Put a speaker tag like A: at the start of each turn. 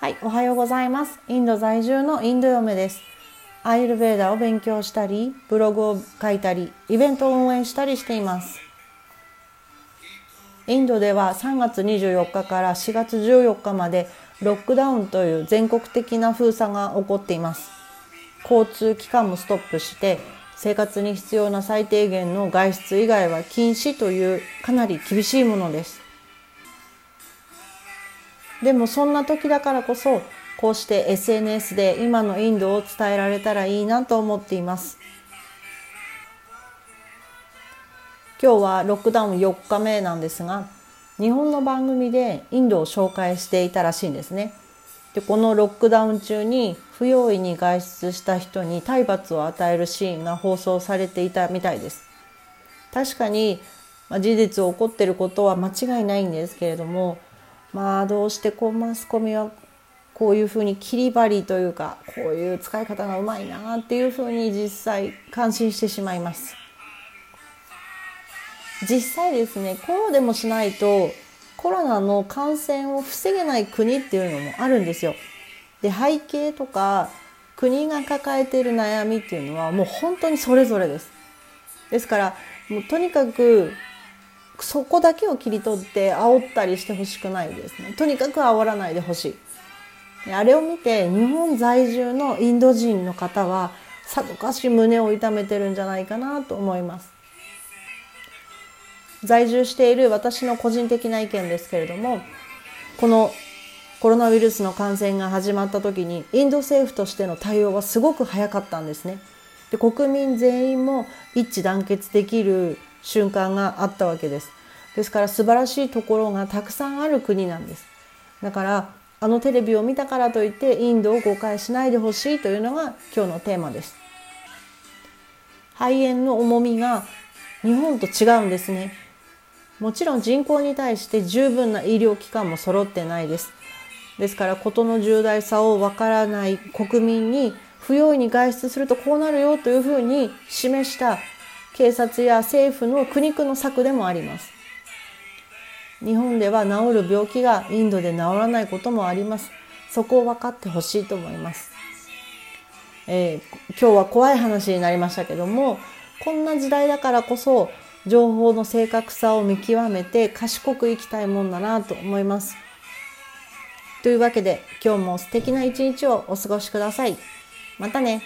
A: はい、おはようございます。インド在住のインド嫁です。アイルベーダを勉強したり、ブログを書いたり、イベントを運営したりしています。インドでは3月24日から4月14日までロックダウンという全国的な封鎖が起こっています。交通機関もストップして、生活に必要な最低限の外出以外は禁止というかなり厳しいものです。でもそんな時だからこそこうして SNS で今のインドを伝えられたらいいなと思っています。今日はロックダウン4日目なんですが日本の番組でインドを紹介していたらしいんですね。でこのロックダウン中に不用意に外出した人に体罰を与えるシーンが放送されていたみたいです。確かに、まあ、事実を起こっていることは間違いないんですけれどもまあどうしてこうマスコミはこういうふうに切り張りというかこういう使い方がうまいなっていうふうに実際感心してしまいます。実際ですねこうでもしないとコロナの感染を防げない国っていうのもあるんですよ。で背景とか国が抱えている悩みっていうのはもう本当にそれぞれです。ですからもうとにかくそこだけを切り取って煽ったりしてほしくないですね。とにかく煽らないでほしい。あれを見て日本在住のインド人の方はさぞかし胸を痛めてるんじゃないかなと思います。在住している私の個人的な意見ですけれども、このコロナウイルスの感染が始まった時にインド政府としての対応はすごく早かったんですね。で国民全員も一致団結できる瞬間があったわけです。ですから素晴らしいところがたくさんある国なんです。だからあのテレビを見たからといってインドを誤解しないでほしいというのが今日のテーマです。肺炎の重みが日本と違うんですね。もちろん人口に対して十分な医療機関も揃ってないです。ですから事の重大さをわからない国民に不用意に外出するとこうなるよというふうに示した警察や政府の苦肉の策でもあります。日本では治る病気がインドで治らないこともあります。そこを分かってほしいと思います、えー、今日は怖い話になりましたけども、こんな時代だからこそ情報の正確さを見極めて賢く生きたいもんだなと思います。というわけで今日も素敵な一日をお過ごしください。またね。